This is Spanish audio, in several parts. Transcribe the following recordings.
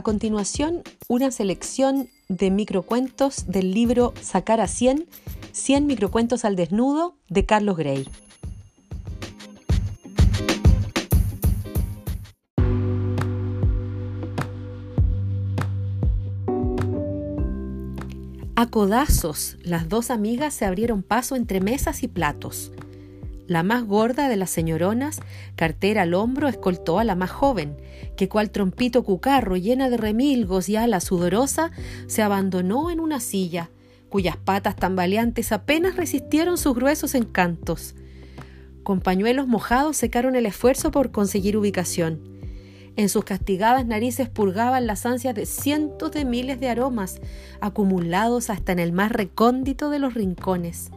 A continuación, una selección de microcuentos del libro Sacar a 100, 100 microcuentos al desnudo de Carlos Gray. A codazos, las dos amigas se abrieron paso entre mesas y platos. La más gorda de las señoronas, cartera al hombro, escoltó a la más joven, que cual trompito cucarro llena de remilgos y ala sudorosa, se abandonó en una silla, cuyas patas tambaleantes apenas resistieron sus gruesos encantos. Con pañuelos mojados secaron el esfuerzo por conseguir ubicación. En sus castigadas narices purgaban las ansias de cientos de miles de aromas, acumulados hasta en el más recóndito de los rincones.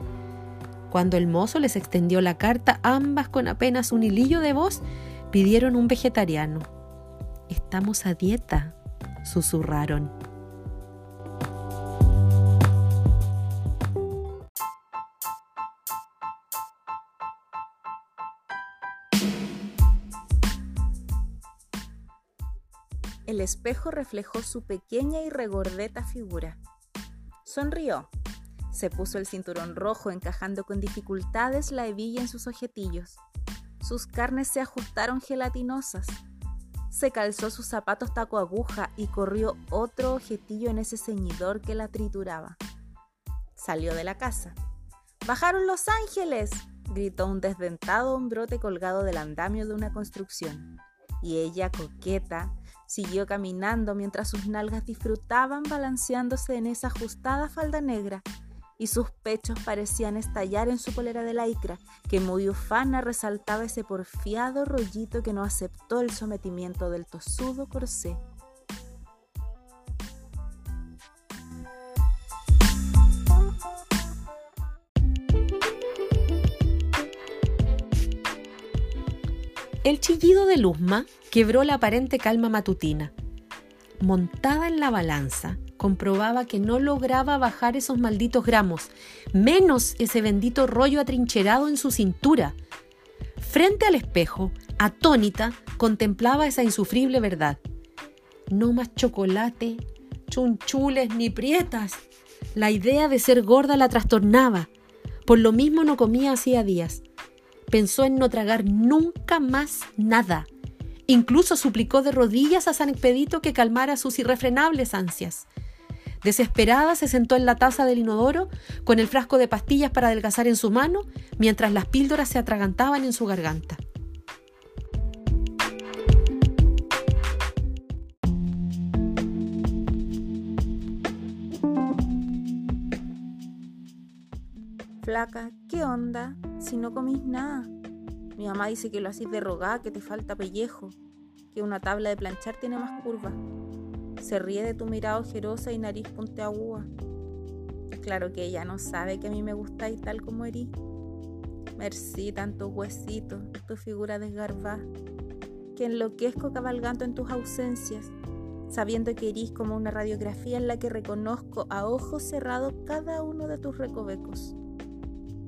Cuando el mozo les extendió la carta, ambas con apenas un hilillo de voz pidieron un vegetariano. Estamos a dieta, susurraron. El espejo reflejó su pequeña y regordeta figura. Sonrió. Se puso el cinturón rojo encajando con dificultades la hebilla en sus ojetillos. Sus carnes se ajustaron gelatinosas. Se calzó sus zapatos taco aguja y corrió otro ojetillo en ese ceñidor que la trituraba. Salió de la casa. ¡Bajaron los ángeles! gritó un desdentado hombrote colgado del andamio de una construcción. Y ella, coqueta, Siguió caminando mientras sus nalgas disfrutaban balanceándose en esa ajustada falda negra y sus pechos parecían estallar en su polera de lycra, que muy ufana resaltaba ese porfiado rollito que no aceptó el sometimiento del tosudo corsé. El chillido de Luzma quebró la aparente calma matutina. Montada en la balanza, comprobaba que no lograba bajar esos malditos gramos, menos ese bendito rollo atrincherado en su cintura. Frente al espejo, atónita, contemplaba esa insufrible verdad. No más chocolate, chunchules ni prietas. La idea de ser gorda la trastornaba. Por lo mismo no comía hacía días pensó en no tragar nunca más nada. Incluso suplicó de rodillas a San Expedito que calmara sus irrefrenables ansias. Desesperada se sentó en la taza del inodoro con el frasco de pastillas para adelgazar en su mano mientras las píldoras se atragantaban en su garganta. Flaca, ¿qué onda? Si no comís nada. Mi mamá dice que lo hacís de rogar, que te falta pellejo, que una tabla de planchar tiene más curvas. Se ríe de tu mirada ojerosa y nariz puntiaguda. Claro que ella no sabe que a mí me gustáis tal como erí. Merci, tantos huesitos, tu figura desgarbada. Que enloquezco cabalgando en tus ausencias, sabiendo que erís como una radiografía en la que reconozco a ojos cerrados cada uno de tus recovecos.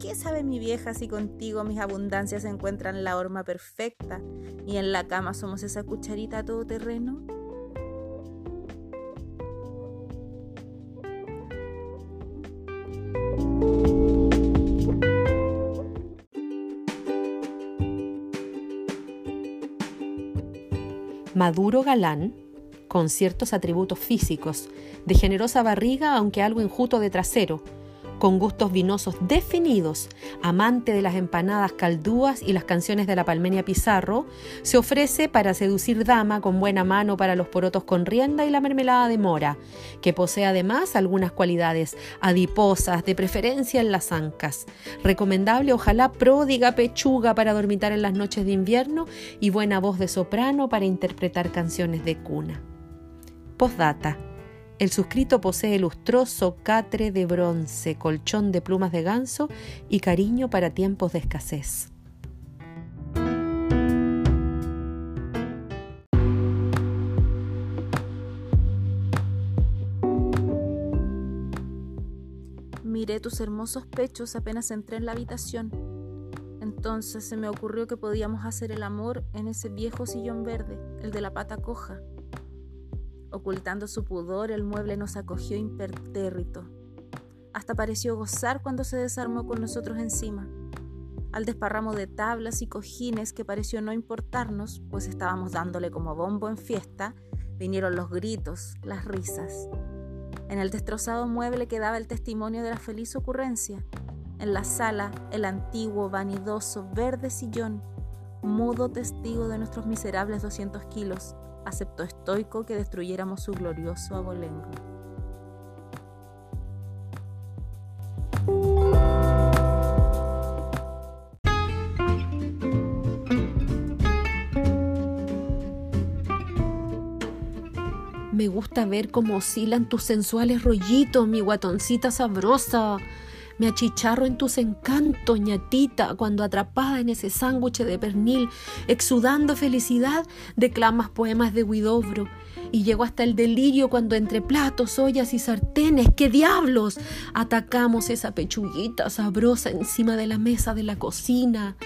¿Qué sabe mi vieja si contigo mis abundancias encuentran la horma perfecta y en la cama somos esa cucharita todoterreno? Maduro galán, con ciertos atributos físicos, de generosa barriga aunque algo enjuto de trasero, con gustos vinosos definidos, amante de las empanadas caldúas y las canciones de la Palmenia Pizarro, se ofrece para seducir dama con buena mano para los porotos con rienda y la mermelada de mora, que posee además algunas cualidades adiposas, de preferencia en las ancas. Recomendable ojalá pródiga pechuga para dormitar en las noches de invierno y buena voz de soprano para interpretar canciones de cuna. Postdata el suscrito posee lustroso catre de bronce, colchón de plumas de ganso y cariño para tiempos de escasez. Miré tus hermosos pechos apenas entré en la habitación. Entonces se me ocurrió que podíamos hacer el amor en ese viejo sillón verde, el de la pata coja Ocultando su pudor, el mueble nos acogió impertérrito. Hasta pareció gozar cuando se desarmó con nosotros encima. Al desparramo de tablas y cojines que pareció no importarnos, pues estábamos dándole como bombo en fiesta, vinieron los gritos, las risas. En el destrozado mueble quedaba el testimonio de la feliz ocurrencia. En la sala, el antiguo, vanidoso, verde sillón, mudo testigo de nuestros miserables 200 kilos, aceptó estoico que destruyéramos su glorioso abolengo. Me gusta ver cómo oscilan tus sensuales rollitos, mi guatoncita sabrosa. Me achicharro en tus encantos, ñatita, cuando atrapada en ese sándwich de pernil, exudando felicidad, declamas poemas de Huidobro. Y llego hasta el delirio cuando entre platos, ollas y sartenes, ¡qué diablos! Atacamos esa pechuguita sabrosa encima de la mesa de la cocina.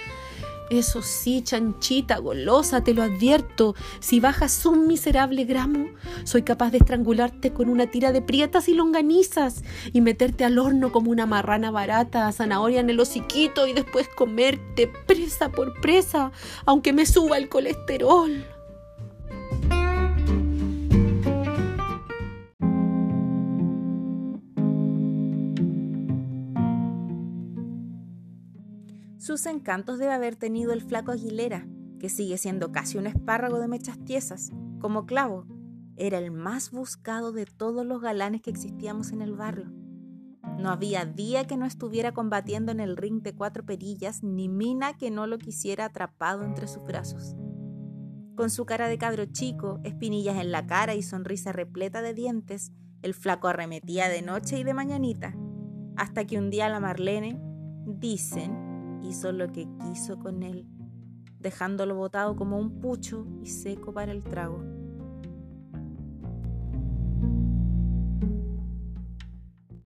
Eso sí, chanchita, golosa, te lo advierto. Si bajas un miserable gramo, soy capaz de estrangularte con una tira de prietas y longanizas y meterte al horno como una marrana barata, zanahoria en el hociquito y después comerte presa por presa, aunque me suba el colesterol. Sus encantos debe haber tenido el flaco Aguilera, que sigue siendo casi un espárrago de mechas tiesas, como clavo. Era el más buscado de todos los galanes que existíamos en el barrio. No había día que no estuviera combatiendo en el ring de cuatro perillas, ni mina que no lo quisiera atrapado entre sus brazos. Con su cara de cadro chico, espinillas en la cara y sonrisa repleta de dientes, el flaco arremetía de noche y de mañanita, hasta que un día la Marlene, dicen, hizo lo que quiso con él, dejándolo botado como un pucho y seco para el trago.